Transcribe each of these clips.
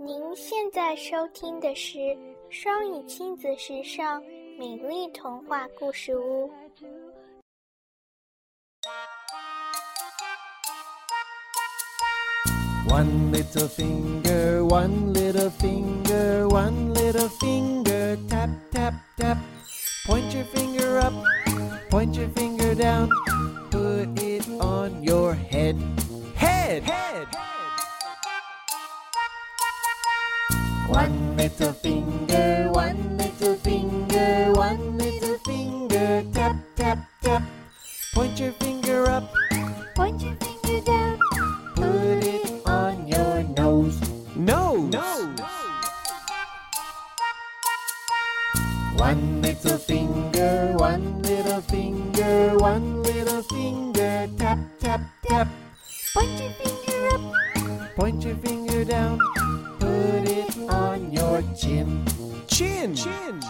您现在收听的是双语亲子时尚美丽童话故事屋。One little finger, one little finger, one little finger, tap, tap, tap. Point your finger up, point your finger down, put it on your head. Head, head. One little finger, one little finger, one little finger, tap, tap, tap. Point your finger up, point your finger down, put it on your nose. Nose. Nose. One little finger, one little finger, one little finger, tap, tap, tap. Point your finger up, point your finger down, put it on your chin. Chin. Chin.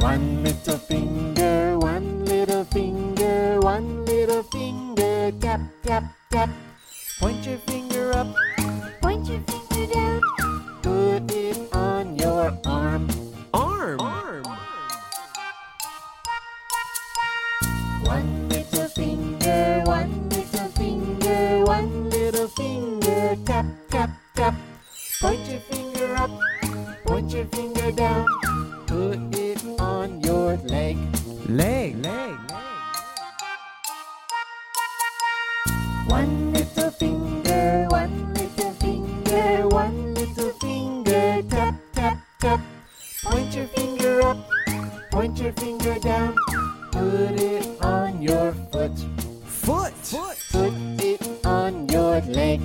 One little finger, one little finger, one little finger, tap, tap, tap. Point your finger up, point your finger down, put it on your arm. Arm. Arm. One little finger, one little finger, one little finger, tap, tap, tap. Point your finger up, point your finger down, put it on your leg. Leg. Leg. One little finger, one little finger, one little finger, tap, tap, tap. Point your finger up, point your finger down, put it on your foot. Foot. Foot. Put it on your leg.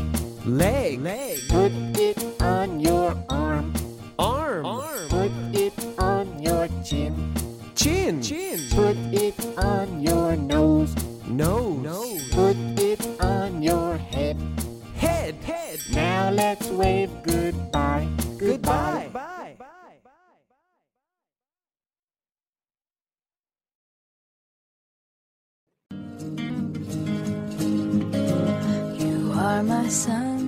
Leg. Leg. Put it on your arm. Arm. Arm. Put it on your chin. Chin. Chin. Put it on your nose. Nose. Nose. Put it on your head. Head. Head. Now let's wave goodbye. Goodbye. Goodbye. You are my sunshine.